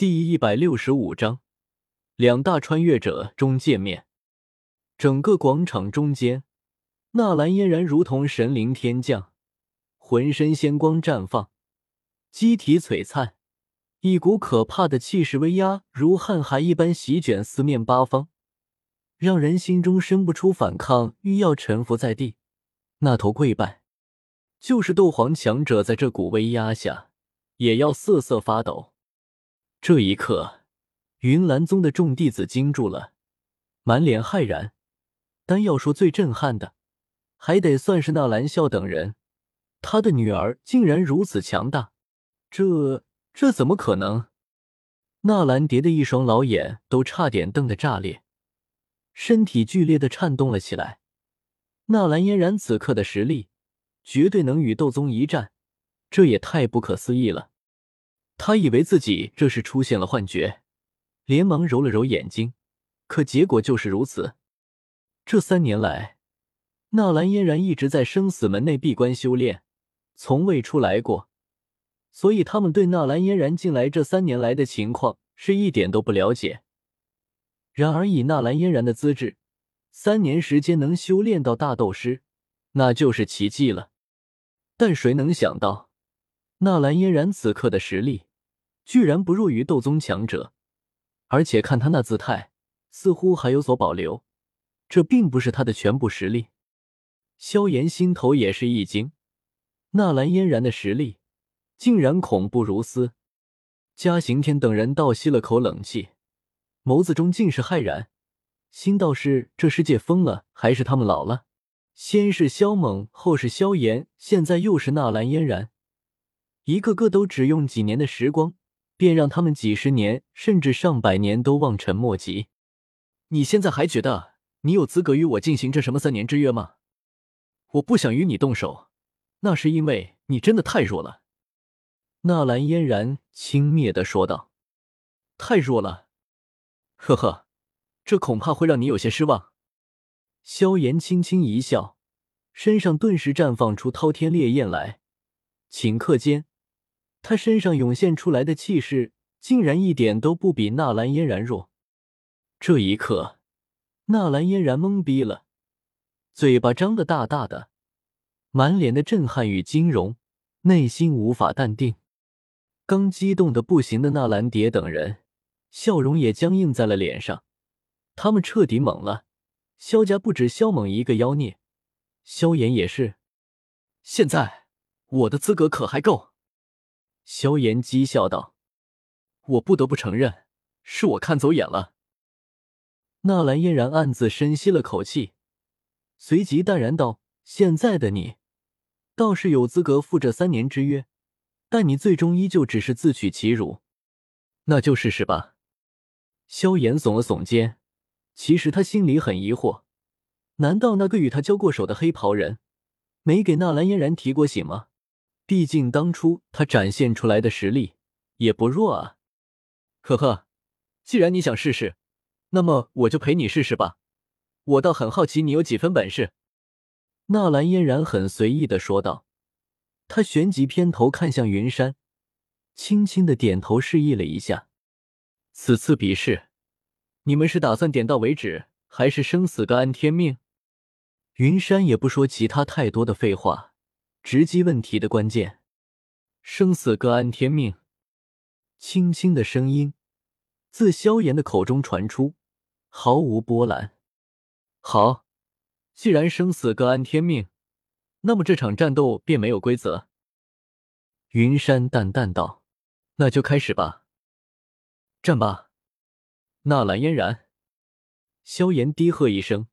第一百六十五章，两大穿越者终见面。整个广场中间，纳兰嫣然如同神灵天降，浑身仙光绽放，机体璀璨，一股可怕的气势威压如瀚海一般席卷四面八方，让人心中生不出反抗欲，要臣服在地，那头跪拜。就是斗皇强者在这股威压下，也要瑟瑟发抖。这一刻，云岚宗的众弟子惊住了，满脸骇然。但要说最震撼的，还得算是纳兰笑等人。他的女儿竟然如此强大，这这怎么可能？纳兰蝶的一双老眼都差点瞪得炸裂，身体剧烈的颤动了起来。纳兰嫣然此刻的实力，绝对能与斗宗一战，这也太不可思议了。他以为自己这是出现了幻觉，连忙揉了揉眼睛，可结果就是如此。这三年来，纳兰嫣然一直在生死门内闭关修炼，从未出来过，所以他们对纳兰嫣然近来这三年来的情况是一点都不了解。然而以纳兰嫣然的资质，三年时间能修炼到大斗师，那就是奇迹了。但谁能想到，纳兰嫣然此刻的实力？居然不弱于斗宗强者，而且看他那姿态，似乎还有所保留。这并不是他的全部实力。萧炎心头也是一惊，纳兰嫣然的实力竟然恐怖如斯。嘉刑天等人倒吸了口冷气，眸子中尽是骇然，心道是这世界疯了，还是他们老了？先是萧猛，后是萧炎，现在又是纳兰嫣然，一个个都只用几年的时光。便让他们几十年甚至上百年都望尘莫及。你现在还觉得你有资格与我进行这什么三年之约吗？我不想与你动手，那是因为你真的太弱了。”纳兰嫣然轻蔑的说道。“太弱了？呵呵，这恐怕会让你有些失望。”萧炎轻轻一笑，身上顿时绽放出滔天烈焰来，顷刻间。他身上涌现出来的气势，竟然一点都不比纳兰嫣然弱。这一刻，纳兰嫣然懵逼了，嘴巴张得大大的，满脸的震撼与惊容，内心无法淡定。刚激动的不行的纳兰蝶等人，笑容也僵硬在了脸上。他们彻底懵了。萧家不止萧猛一个妖孽，萧炎也是。现在我的资格可还够？萧炎讥笑道：“我不得不承认，是我看走眼了。”纳兰嫣然暗自深吸了口气，随即淡然道：“现在的你，倒是有资格赴这三年之约，但你最终依旧只是自取其辱。那就试试吧。”萧炎耸了耸肩，其实他心里很疑惑：难道那个与他交过手的黑袍人，没给纳兰嫣然提过醒吗？毕竟当初他展现出来的实力也不弱啊！呵呵，既然你想试试，那么我就陪你试试吧。我倒很好奇你有几分本事。”纳兰嫣然很随意的说道。他旋即偏头看向云山，轻轻的点头示意了一下。此次比试，你们是打算点到为止，还是生死各安天命？云山也不说其他太多的废话。直击问题的关键，生死各安天命。轻轻的声音自萧炎的口中传出，毫无波澜。好，既然生死各安天命，那么这场战斗便没有规则。云山淡淡道：“那就开始吧，战吧！”纳兰嫣然，萧炎低喝一声，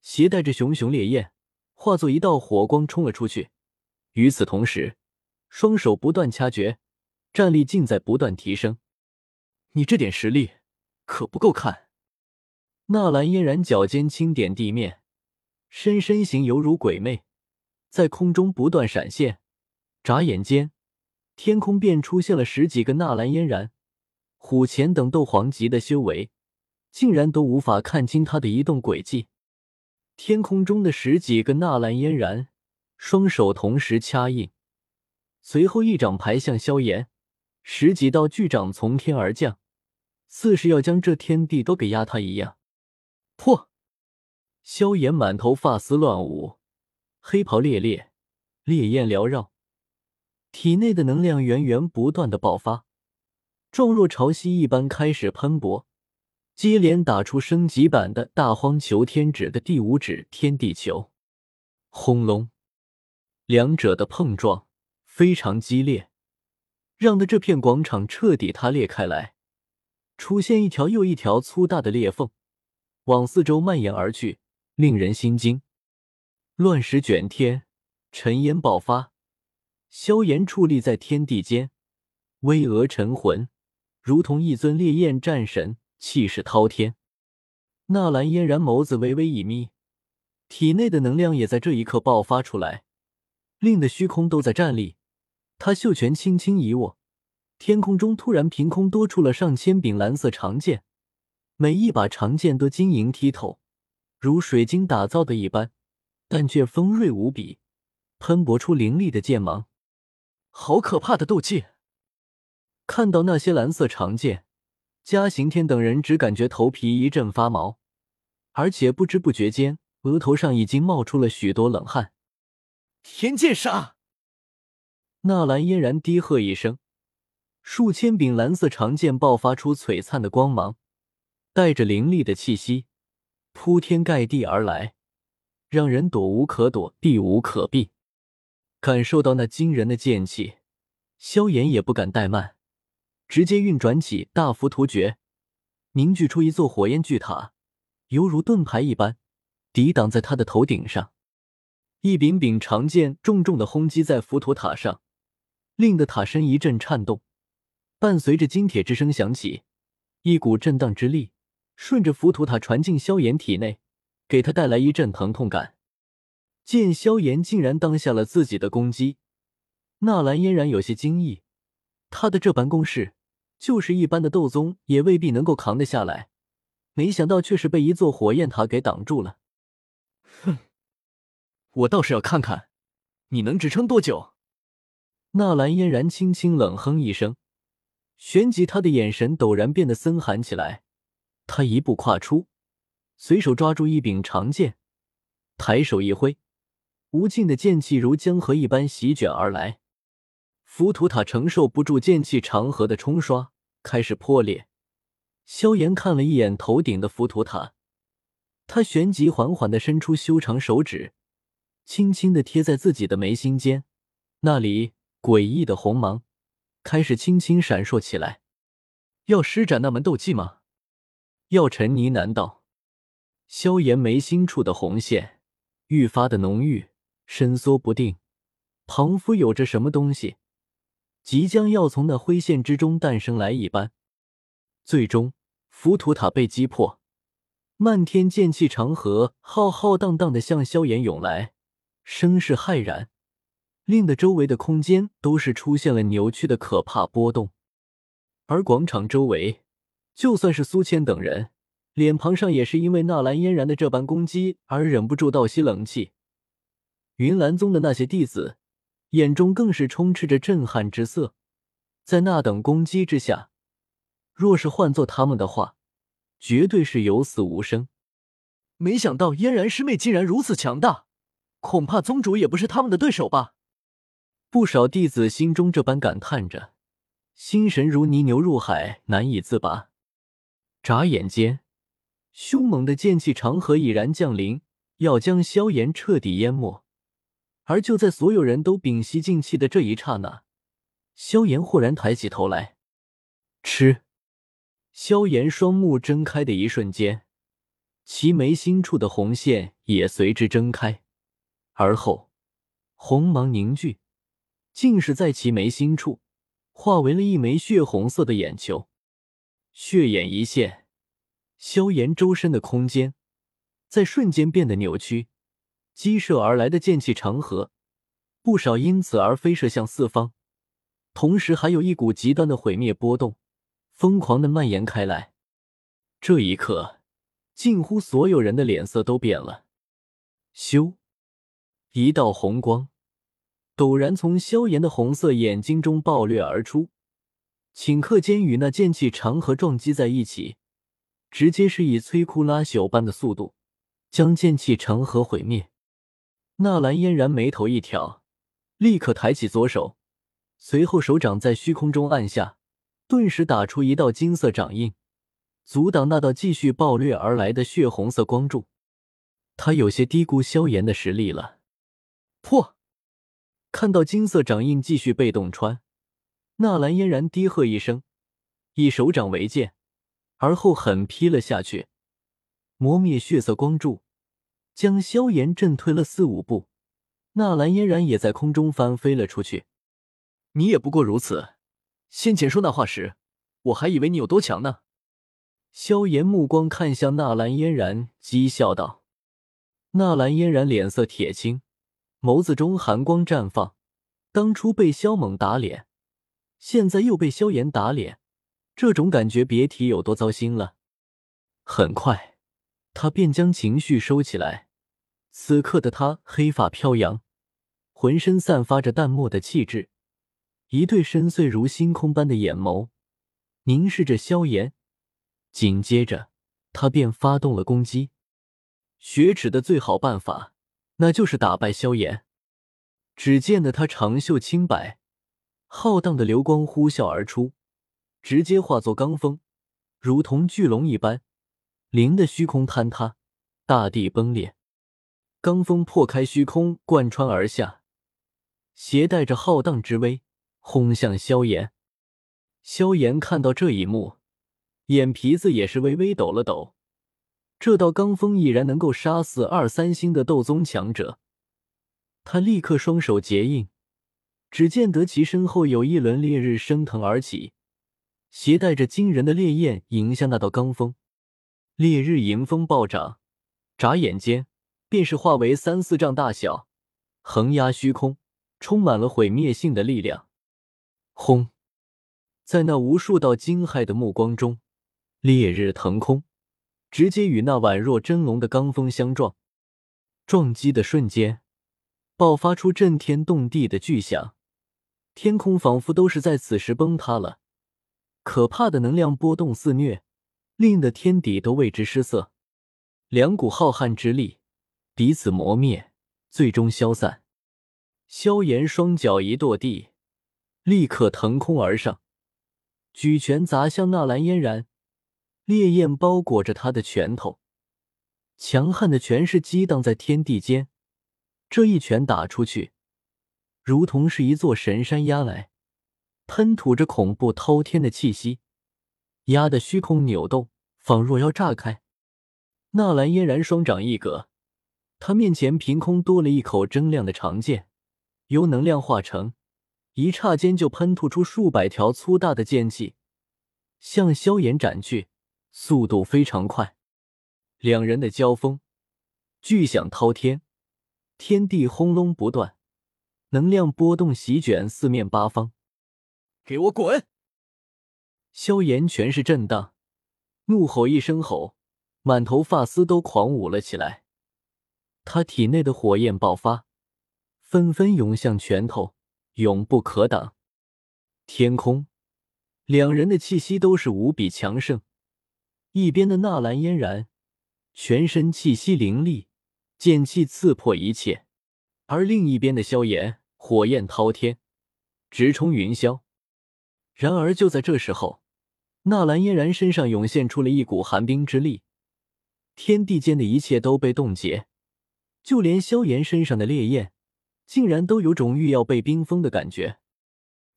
携带着熊熊烈焰，化作一道火光冲了出去。与此同时，双手不断掐诀，战力尽在不断提升。你这点实力可不够看。纳兰嫣然脚尖轻点地面，身身形犹如鬼魅，在空中不断闪现。眨眼间，天空便出现了十几个纳兰嫣然。虎钳等斗皇级的修为，竟然都无法看清他的移动轨迹。天空中的十几个纳兰嫣然。双手同时掐印，随后一掌排向萧炎，十几道巨掌从天而降，似是要将这天地都给压塌一样。破！萧炎满头发丝乱舞，黑袍猎猎，烈焰缭绕，体内的能量源源不断的爆发，状若潮汐一般开始喷薄，接连打出升级版的大荒求天指的第五指天地球。轰隆！两者的碰撞非常激烈，让的这片广场彻底塌裂开来，出现一条又一条粗大的裂缝，往四周蔓延而去，令人心惊。乱石卷天，尘烟爆发，萧炎矗立在天地间，巍峨沉魂，如同一尊烈焰战神，气势滔天。纳兰嫣然眸子微微一眯。体内的能量也在这一刻爆发出来，令的虚空都在站立。他袖拳轻轻一握，天空中突然凭空多出了上千柄蓝色长剑，每一把长剑都晶莹剔透，如水晶打造的一般，但却锋锐无比，喷薄出凌厉的剑芒。好可怕的斗技！看到那些蓝色长剑，嘉刑天等人只感觉头皮一阵发毛，而且不知不觉间。额头上已经冒出了许多冷汗。天剑杀！纳兰嫣然低喝一声，数千柄蓝色长剑爆发出璀璨的光芒，带着凌厉的气息，铺天盖地而来，让人躲无可躲，避无可避。感受到那惊人的剑气，萧炎也不敢怠慢，直接运转起大浮屠诀，凝聚出一座火焰巨塔，犹如盾牌一般。抵挡在他的头顶上，一柄柄长剑重重的轰击在浮屠塔上，令得塔身一阵颤动，伴随着金铁之声响起，一股震荡之力顺着浮屠塔传进萧炎体内，给他带来一阵疼痛感。见萧炎竟然当下了自己的攻击，纳兰嫣然有些惊异，他的这般攻势，就是一般的斗宗也未必能够扛得下来，没想到却是被一座火焰塔给挡住了。哼，我倒是要看看你能支撑多久。纳兰嫣然轻轻冷哼一声，旋即他的眼神陡然变得森寒起来。他一步跨出，随手抓住一柄长剑，抬手一挥，无尽的剑气如江河一般席卷而来。浮屠塔承受不住剑气长河的冲刷，开始破裂。萧炎看了一眼头顶的浮屠塔。他旋即缓缓的伸出修长手指，轻轻的贴在自己的眉心间，那里诡异的红芒开始轻轻闪烁起来。要施展那门斗技吗？药尘呢喃道。萧炎眉心处的红线愈发的浓郁，伸缩不定，仿佛有着什么东西即将要从那灰线之中诞生来一般。最终，浮屠塔被击破。漫天剑气长河浩浩荡荡的向萧炎涌来，声势骇然，令得周围的空间都是出现了扭曲的可怕波动。而广场周围，就算是苏谦等人，脸庞上也是因为纳兰嫣然的这般攻击而忍不住倒吸冷气。云岚宗的那些弟子眼中更是充斥着震撼之色，在那等攻击之下，若是换做他们的话。绝对是有死无生。没想到嫣然师妹竟然如此强大，恐怕宗主也不是他们的对手吧？不少弟子心中这般感叹着，心神如泥牛入海，难以自拔。眨眼间，凶猛的剑气长河已然降临，要将萧炎彻底淹没。而就在所有人都屏息静气的这一刹那，萧炎豁然抬起头来，吃。萧炎双目睁开的一瞬间，其眉心处的红线也随之睁开，而后红芒凝聚，竟是在其眉心处化为了一枚血红色的眼球。血眼一现，萧炎周身的空间在瞬间变得扭曲，激射而来的剑气长河不少因此而飞射向四方，同时还有一股极端的毁灭波动。疯狂的蔓延开来，这一刻，近乎所有人的脸色都变了。咻！一道红光陡然从萧炎的红色眼睛中爆掠而出，顷刻间与那剑气长河撞击在一起，直接是以摧枯拉朽般的速度将剑气长河毁灭。纳兰嫣然眉头一挑，立刻抬起左手，随后手掌在虚空中按下，顿时打出一道金色掌印，阻挡那道继续暴掠而来的血红色光柱。他有些低估萧炎的实力了。破！看到金色掌印继续被洞穿，纳兰嫣然低喝一声，以手掌为剑，而后狠劈了下去，磨灭血色光柱，将萧炎震退了四五步。纳兰嫣然也在空中翻飞了出去。你也不过如此。先前说那话时，我还以为你有多强呢。萧炎目光看向纳兰嫣然，讥笑道：“纳兰嫣然脸色铁青。”眸子中寒光绽放，当初被萧猛打脸，现在又被萧炎打脸，这种感觉别提有多糟心了。很快，他便将情绪收起来。此刻的他黑发飘扬，浑身散发着淡漠的气质，一对深邃如星空般的眼眸凝视着萧炎。紧接着，他便发动了攻击。雪耻的最好办法。那就是打败萧炎。只见得他长袖轻摆，浩荡的流光呼啸而出，直接化作罡风，如同巨龙一般，凌的虚空坍塌，大地崩裂。罡风破开虚空，贯穿而下，携带着浩荡之威，轰向萧炎。萧炎看到这一幕，眼皮子也是微微抖了抖。这道罡风已然能够杀死二三星的斗宗强者，他立刻双手结印，只见得其身后有一轮烈日升腾而起，携带着惊人的烈焰迎向那道罡风。烈日迎风暴涨，眨眼间便是化为三四丈大小，横压虚空，充满了毁灭性的力量。轰！在那无数道惊骇的目光中，烈日腾空。直接与那宛若真龙的罡风相撞，撞击的瞬间，爆发出震天动地的巨响，天空仿佛都是在此时崩塌了。可怕的能量波动肆虐，令得天地都为之失色。两股浩瀚之力彼此磨灭，最终消散。萧炎双脚一跺地，立刻腾空而上，举拳砸向纳兰嫣然。烈焰包裹着他的拳头，强悍的拳势激荡在天地间。这一拳打出去，如同是一座神山压来，喷吐着恐怖滔天的气息，压得虚空扭动，仿若要炸开。纳兰嫣然双掌一格，他面前凭空多了一口铮亮的长剑，由能量化成，一刹间就喷吐出数百条粗大的剑气，向萧炎斩去。速度非常快，两人的交锋，巨响滔天，天地轰隆不断，能量波动席卷四面八方。给我滚！萧炎全是震荡，怒吼一声吼，满头发丝都狂舞了起来。他体内的火焰爆发，纷纷涌向拳头，永不可挡。天空，两人的气息都是无比强盛。一边的纳兰嫣然，全身气息凌厉，剑气刺破一切；而另一边的萧炎，火焰滔天，直冲云霄。然而就在这时候，纳兰嫣然身上涌现出了一股寒冰之力，天地间的一切都被冻结，就连萧炎身上的烈焰，竟然都有种欲要被冰封的感觉。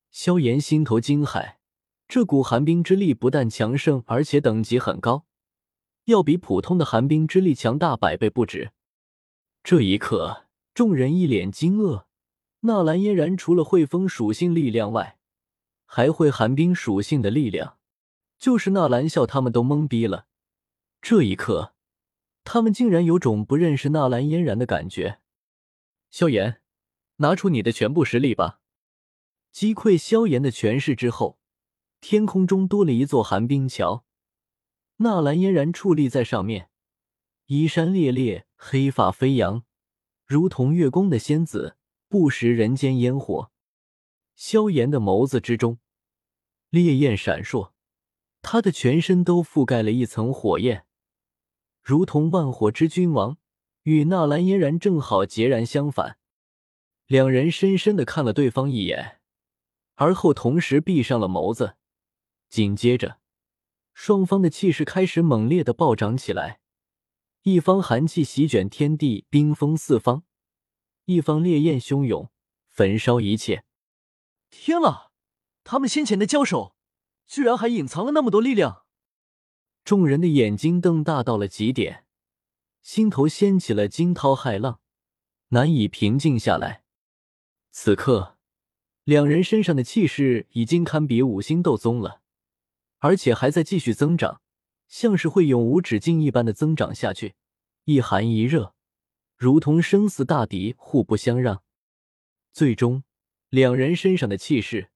萧炎心头惊骇。这股寒冰之力不但强盛，而且等级很高，要比普通的寒冰之力强大百倍不止。这一刻，众人一脸惊愕。纳兰嫣然除了会风属性力量外，还会寒冰属性的力量，就是纳兰笑他们都懵逼了。这一刻，他们竟然有种不认识纳兰嫣然的感觉。萧炎，拿出你的全部实力吧！击溃萧炎的权势之后。天空中多了一座寒冰桥，纳兰嫣然矗立在上面，衣衫猎猎，黑发飞扬，如同月宫的仙子，不食人间烟火。萧炎的眸子之中烈焰闪烁，他的全身都覆盖了一层火焰，如同万火之君王，与纳兰嫣然正好截然相反。两人深深的看了对方一眼，而后同时闭上了眸子。紧接着，双方的气势开始猛烈的暴涨起来，一方寒气席卷天地，冰封四方；一方烈焰汹涌，焚烧一切。天啊！他们先前的交手，居然还隐藏了那么多力量！众人的眼睛瞪大到了极点，心头掀起了惊涛骇浪，难以平静下来。此刻，两人身上的气势已经堪比五星斗宗了。而且还在继续增长，像是会永无止境一般的增长下去，一寒一热，如同生死大敌，互不相让。最终，两人身上的气势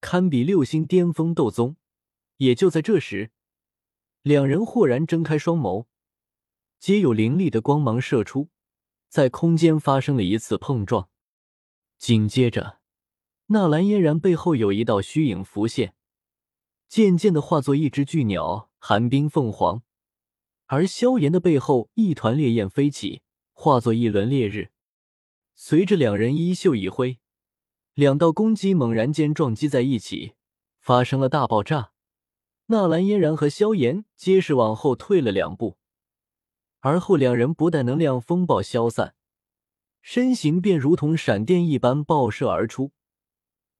堪比六星巅峰斗宗。也就在这时，两人豁然睁开双眸，皆有凌厉的光芒射出，在空间发生了一次碰撞。紧接着，纳兰嫣然背后有一道虚影浮现。渐渐的化作一只巨鸟，寒冰凤凰；而萧炎的背后，一团烈焰飞起，化作一轮烈日。随着两人衣袖一挥，两道攻击猛然间撞击在一起，发生了大爆炸。纳兰嫣然和萧炎皆是往后退了两步，而后两人不待能量风暴消散，身形便如同闪电一般爆射而出，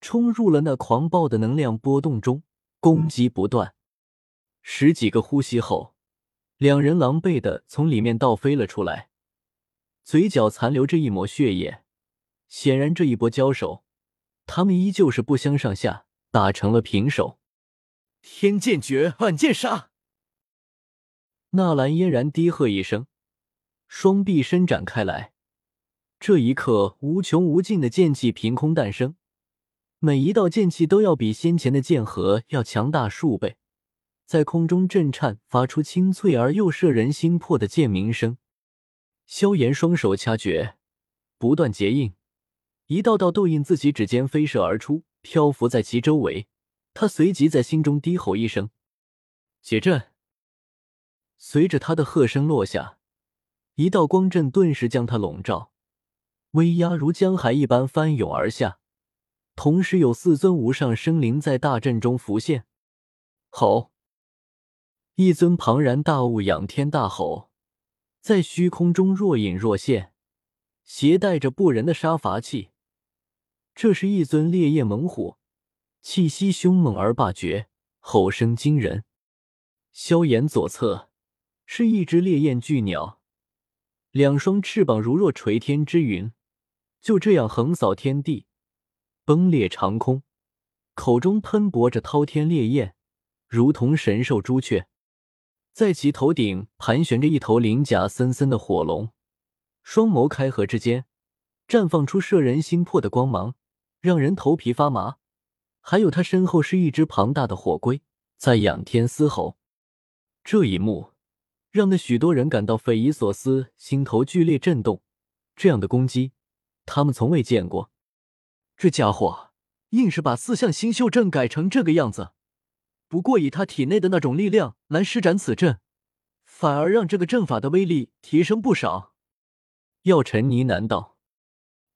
冲入了那狂暴的能量波动中。攻击不断，十几个呼吸后，两人狼狈的从里面倒飞了出来，嘴角残留着一抹血液。显然，这一波交手，他们依旧是不相上下，打成了平手。天剑诀，暗剑杀！纳兰嫣然低喝一声，双臂伸展开来，这一刻，无穷无尽的剑气凭空诞生。每一道剑气都要比先前的剑核要强大数倍，在空中震颤，发出清脆而又摄人心魄的剑鸣声。萧炎双手掐诀，不断结印，一道道斗印自其指尖飞射而出，漂浮在其周围。他随即在心中低吼一声：“解阵！”随着他的喝声落下，一道光阵顿时将他笼罩，威压如江海一般翻涌而下。同时，有四尊无上生灵在大阵中浮现。吼！一尊庞然大物仰天大吼，在虚空中若隐若现，携带着不人的杀伐气。这是一尊烈焰猛虎，气息凶猛而霸绝，吼声惊人。萧炎左侧是一只烈焰巨鸟，两双翅膀如若垂天之云，就这样横扫天地。崩裂长空，口中喷薄着滔天烈焰，如同神兽朱雀。在其头顶盘旋着一头鳞甲森森的火龙，双眸开合之间，绽放出摄人心魄的光芒，让人头皮发麻。还有他身后是一只庞大的火龟，在仰天嘶吼。这一幕让那许多人感到匪夷所思，心头剧烈震动。这样的攻击，他们从未见过。这家伙硬是把四象星宿阵改成这个样子，不过以他体内的那种力量来施展此阵，反而让这个阵法的威力提升不少。药尘呢喃道：“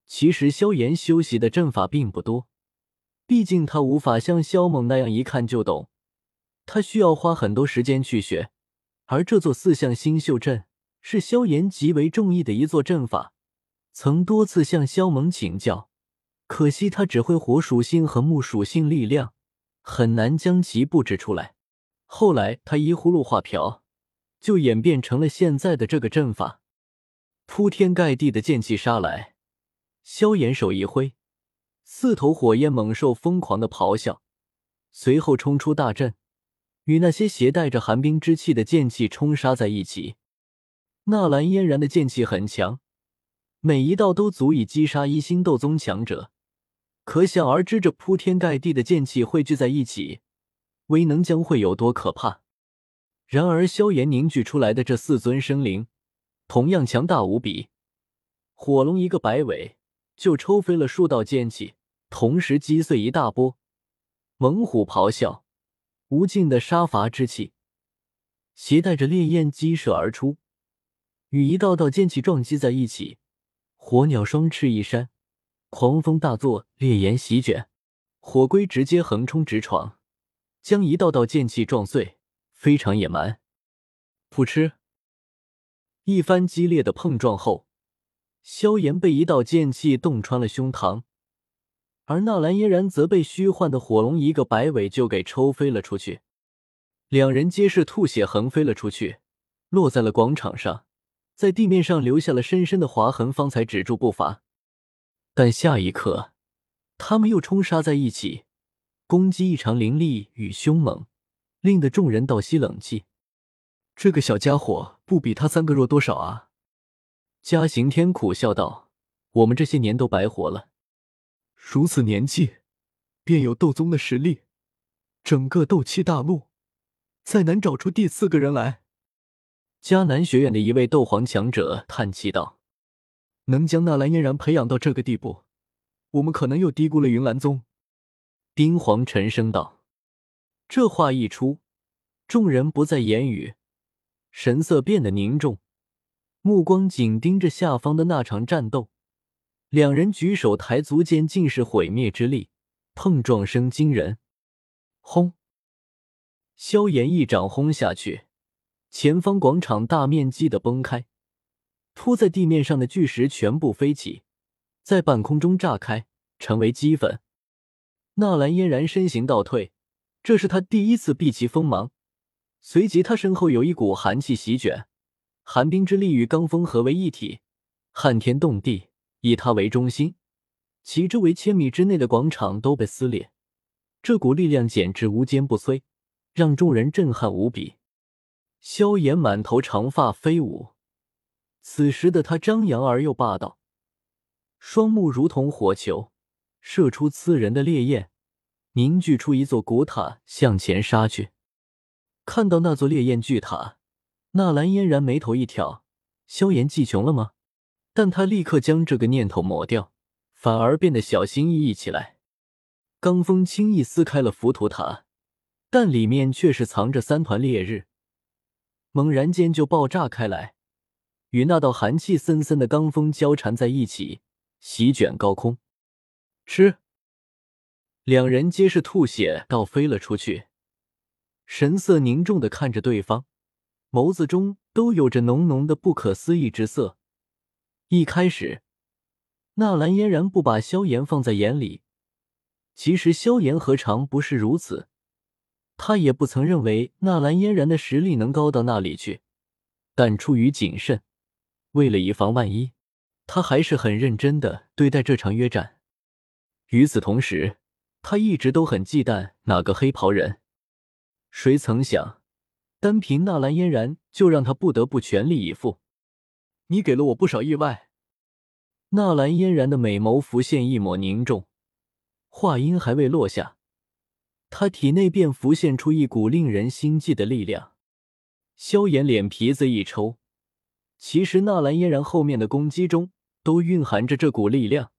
其实萧炎修习的阵法并不多，毕竟他无法像萧猛那样一看就懂，他需要花很多时间去学。而这座四象星宿阵是萧炎极为中意的一座阵法，曾多次向萧猛请教。”可惜他只会火属性和木属性力量，很难将其布置出来。后来他依葫芦画瓢，就演变成了现在的这个阵法。铺天盖地的剑气杀来，萧炎手一挥，四头火焰猛兽疯狂的咆哮，随后冲出大阵，与那些携带着寒冰之气的剑气冲杀在一起。纳兰嫣然的剑气很强，每一道都足以击杀一星斗宗强者。可想而知，这铺天盖地的剑气汇聚在一起，威能将会有多可怕。然而，萧炎凝聚出来的这四尊生灵同样强大无比。火龙一个摆尾就抽飞了数道剑气，同时击碎一大波，猛虎咆哮，无尽的杀伐之气，携带着烈焰激射而出，与一道道剑气撞击在一起。火鸟双翅一扇，狂风大作，烈焰席卷，火龟直接横冲直闯，将一道道剑气撞碎，非常野蛮。噗嗤！一番激烈的碰撞后，萧炎被一道剑气洞穿了胸膛。而纳兰嫣然则被虚幻的火龙一个摆尾就给抽飞了出去，两人皆是吐血横飞了出去，落在了广场上，在地面上留下了深深的划痕，方才止住步伐。但下一刻，他们又冲杀在一起，攻击异常凌厉与凶猛，令得众人倒吸冷气。这个小家伙不比他三个弱多少啊！嘉刑天苦笑道：“我们这些年都白活了。”如此年纪，便有斗宗的实力，整个斗气大陆再难找出第四个人来。迦南学院的一位斗皇强者叹气道：“能将纳兰嫣然培养到这个地步，我们可能又低估了云岚宗。”丁皇沉声道：“这话一出，众人不再言语，神色变得凝重，目光紧盯着下方的那场战斗。”两人举手抬足间尽是毁灭之力，碰撞声惊人。轰！萧炎一掌轰下去，前方广场大面积的崩开，铺在地面上的巨石全部飞起，在半空中炸开，成为齑粉。纳兰嫣然身形倒退，这是他第一次避其锋芒。随即，他身后有一股寒气席卷，寒冰之力与罡风合为一体，撼天动地。以他为中心，其周围千米之内的广场都被撕裂。这股力量简直无坚不摧，让众人震撼无比。萧炎满头长发飞舞，此时的他张扬而又霸道，双目如同火球，射出刺人的烈焰，凝聚出一座古塔向前杀去。看到那座烈焰巨塔，纳兰嫣然眉头一挑：萧炎技穷了吗？但他立刻将这个念头抹掉，反而变得小心翼翼起来。罡风轻易撕开了浮屠塔，但里面却是藏着三团烈日，猛然间就爆炸开来，与那道寒气森森的罡风交缠在一起，席卷高空。吃！两人皆是吐血倒飞了出去，神色凝重的看着对方，眸子中都有着浓浓的不可思议之色。一开始，纳兰嫣然不把萧炎放在眼里。其实萧炎何尝不是如此？他也不曾认为纳兰嫣然的实力能高到那里去。但出于谨慎，为了以防万一，他还是很认真的对待这场约战。与此同时，他一直都很忌惮哪个黑袍人。谁曾想，单凭纳兰嫣然就让他不得不全力以赴。你给了我不少意外。纳兰嫣然的美眸浮现一抹凝重，话音还未落下，他体内便浮现出一股令人心悸的力量。萧炎脸皮子一抽，其实纳兰嫣然后面的攻击中都蕴含着这股力量，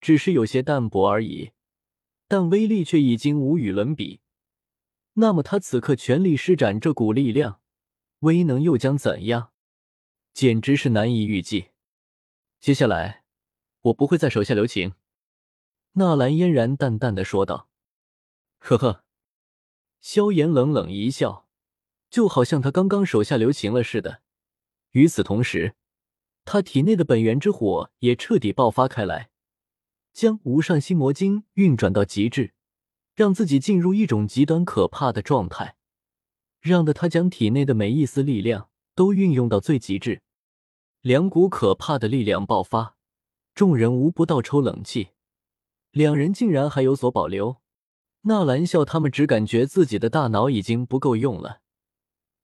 只是有些淡薄而已，但威力却已经无与伦比。那么他此刻全力施展这股力量，威能又将怎样？简直是难以预计。接下来，我不会再手下留情。”纳兰嫣然淡淡的说道。“呵呵。”萧炎冷冷一笑，就好像他刚刚手下留情了似的。与此同时，他体内的本源之火也彻底爆发开来，将无上心魔经运转到极致，让自己进入一种极端可怕的状态，让得他将体内的每一丝力量。都运用到最极致，两股可怕的力量爆发，众人无不倒抽冷气。两人竟然还有所保留，纳兰笑他们只感觉自己的大脑已经不够用了。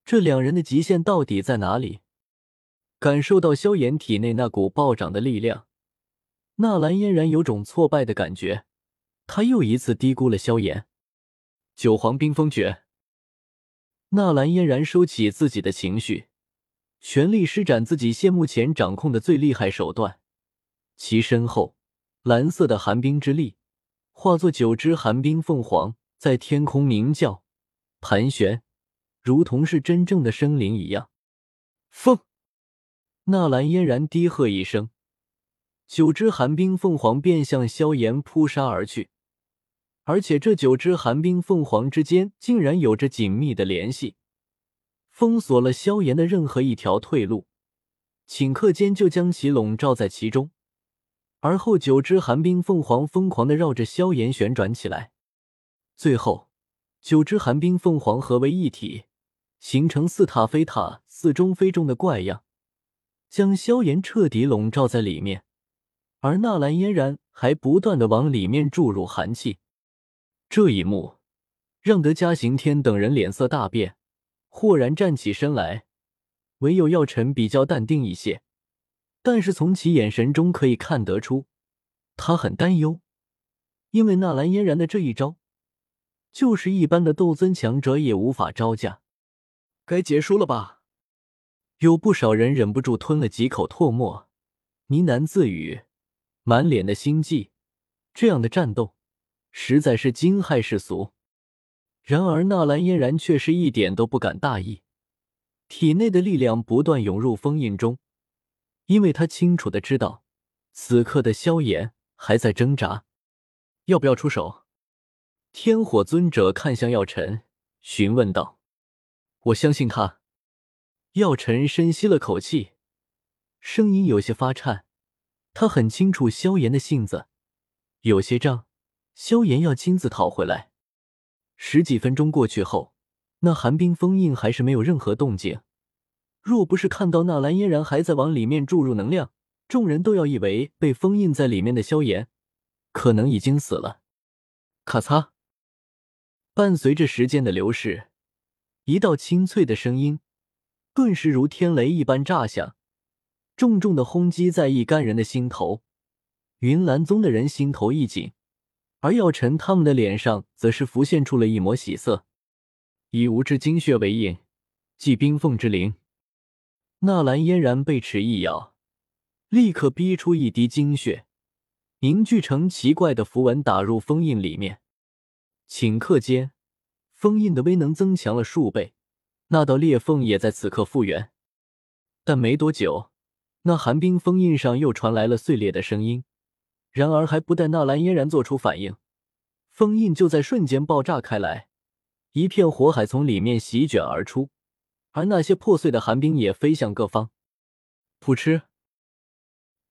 这两人的极限到底在哪里？感受到萧炎体内那股暴涨的力量，纳兰嫣然有种挫败的感觉，他又一次低估了萧炎。九皇冰封诀。纳兰嫣然收起自己的情绪。全力施展自己现目前掌控的最厉害手段，其身后蓝色的寒冰之力化作九只寒冰凤凰，在天空鸣叫、盘旋，如同是真正的生灵一样。凤，纳兰嫣然低喝一声，九只寒冰凤凰便向萧炎扑杀而去。而且这九只寒冰凤凰之间竟然有着紧密的联系，封锁了萧炎的任何一条退路，顷刻间就将其笼罩在其中。而后，九只寒冰凤凰疯狂的绕着萧炎旋转起来，最后，九只寒冰凤凰合为一体，形成似塔非塔、似中非中的怪样，将萧炎彻底笼罩在里面。而纳兰嫣然还不断的往里面注入寒气，这一幕让得嘉刑天等人脸色大变，豁然站起身来，唯有药尘比较淡定一些。但是从其眼神中可以看得出，他很担忧，因为纳兰嫣然的这一招，就是一般的斗尊强者也无法招架。该结束了吧？有不少人忍不住吞了几口唾沫，呢喃自语，满脸的心悸。这样的战斗实在是惊骇世俗。然而纳兰嫣然却是一点都不敢大意，体内的力量不断涌入封印中。因为他清楚的知道，此刻的萧炎还在挣扎，要不要出手？天火尊者看向药尘，询问道：“我相信他。”药尘深吸了口气，声音有些发颤。他很清楚萧炎的性子，有些账，萧炎要亲自讨回来。十几分钟过去后，那寒冰封印还是没有任何动静。若不是看到纳兰嫣然还在往里面注入能量，众人都要以为被封印在里面的萧炎可能已经死了。咔嚓！伴随着时间的流逝，一道清脆的声音顿时如天雷一般炸响，重重的轰击在一干人的心头。云岚宗的人心头一紧，而药尘他们的脸上则是浮现出了一抹喜色。以无之精血为印，祭冰凤之灵。纳兰嫣然被齿一咬，立刻逼出一滴精血，凝聚成奇怪的符文，打入封印里面。顷刻间，封印的威能增强了数倍，那道裂缝也在此刻复原。但没多久，那寒冰封印上又传来了碎裂的声音。然而，还不待纳兰嫣然做出反应，封印就在瞬间爆炸开来，一片火海从里面席卷而出。而那些破碎的寒冰也飞向各方，噗嗤！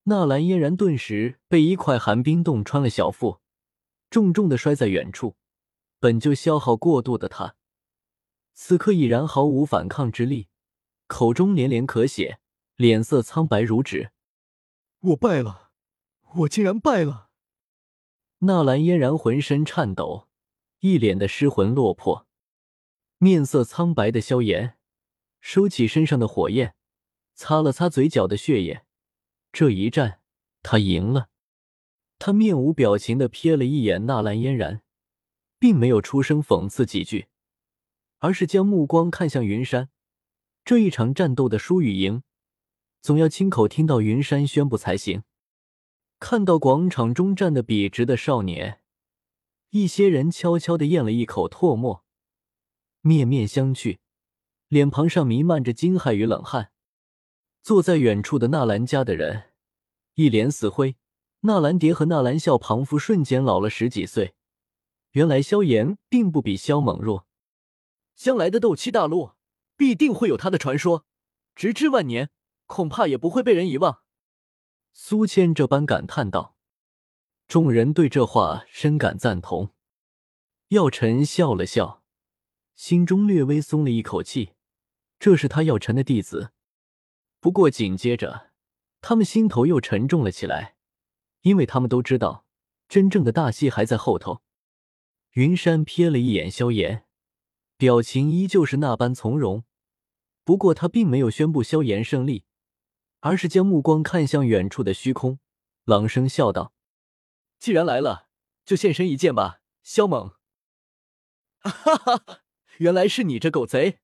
纳兰嫣然顿时被一块寒冰洞穿了小腹，重重的摔在远处。本就消耗过度的他，此刻已然毫无反抗之力，口中连连咳血，脸色苍白如纸。我败了，我竟然败了！纳兰嫣然浑身颤抖，一脸的失魂落魄，面色苍白的萧炎。收起身上的火焰，擦了擦嘴角的血液。这一战，他赢了。他面无表情的瞥了一眼纳兰嫣然，并没有出声讽刺几句，而是将目光看向云山。这一场战斗的输与赢，总要亲口听到云山宣布才行。看到广场中站的笔直的少年，一些人悄悄的咽了一口唾沫，面面相觑。脸庞上弥漫着惊骇与冷汗。坐在远处的纳兰家的人一脸死灰。纳兰蝶和纳兰笑庞父瞬间老了十几岁。原来萧炎并不比萧猛弱，将来的斗气大陆必定会有他的传说，直至万年，恐怕也不会被人遗忘。苏谦这般感叹道。众人对这话深感赞同。药尘笑了笑，心中略微松了一口气。这是他药尘的弟子，不过紧接着，他们心头又沉重了起来，因为他们都知道，真正的大戏还在后头。云山瞥了一眼萧炎，表情依旧是那般从容，不过他并没有宣布萧炎胜利，而是将目光看向远处的虚空，朗声笑道：“既然来了，就现身一见吧，萧猛。”哈哈哈，原来是你这狗贼！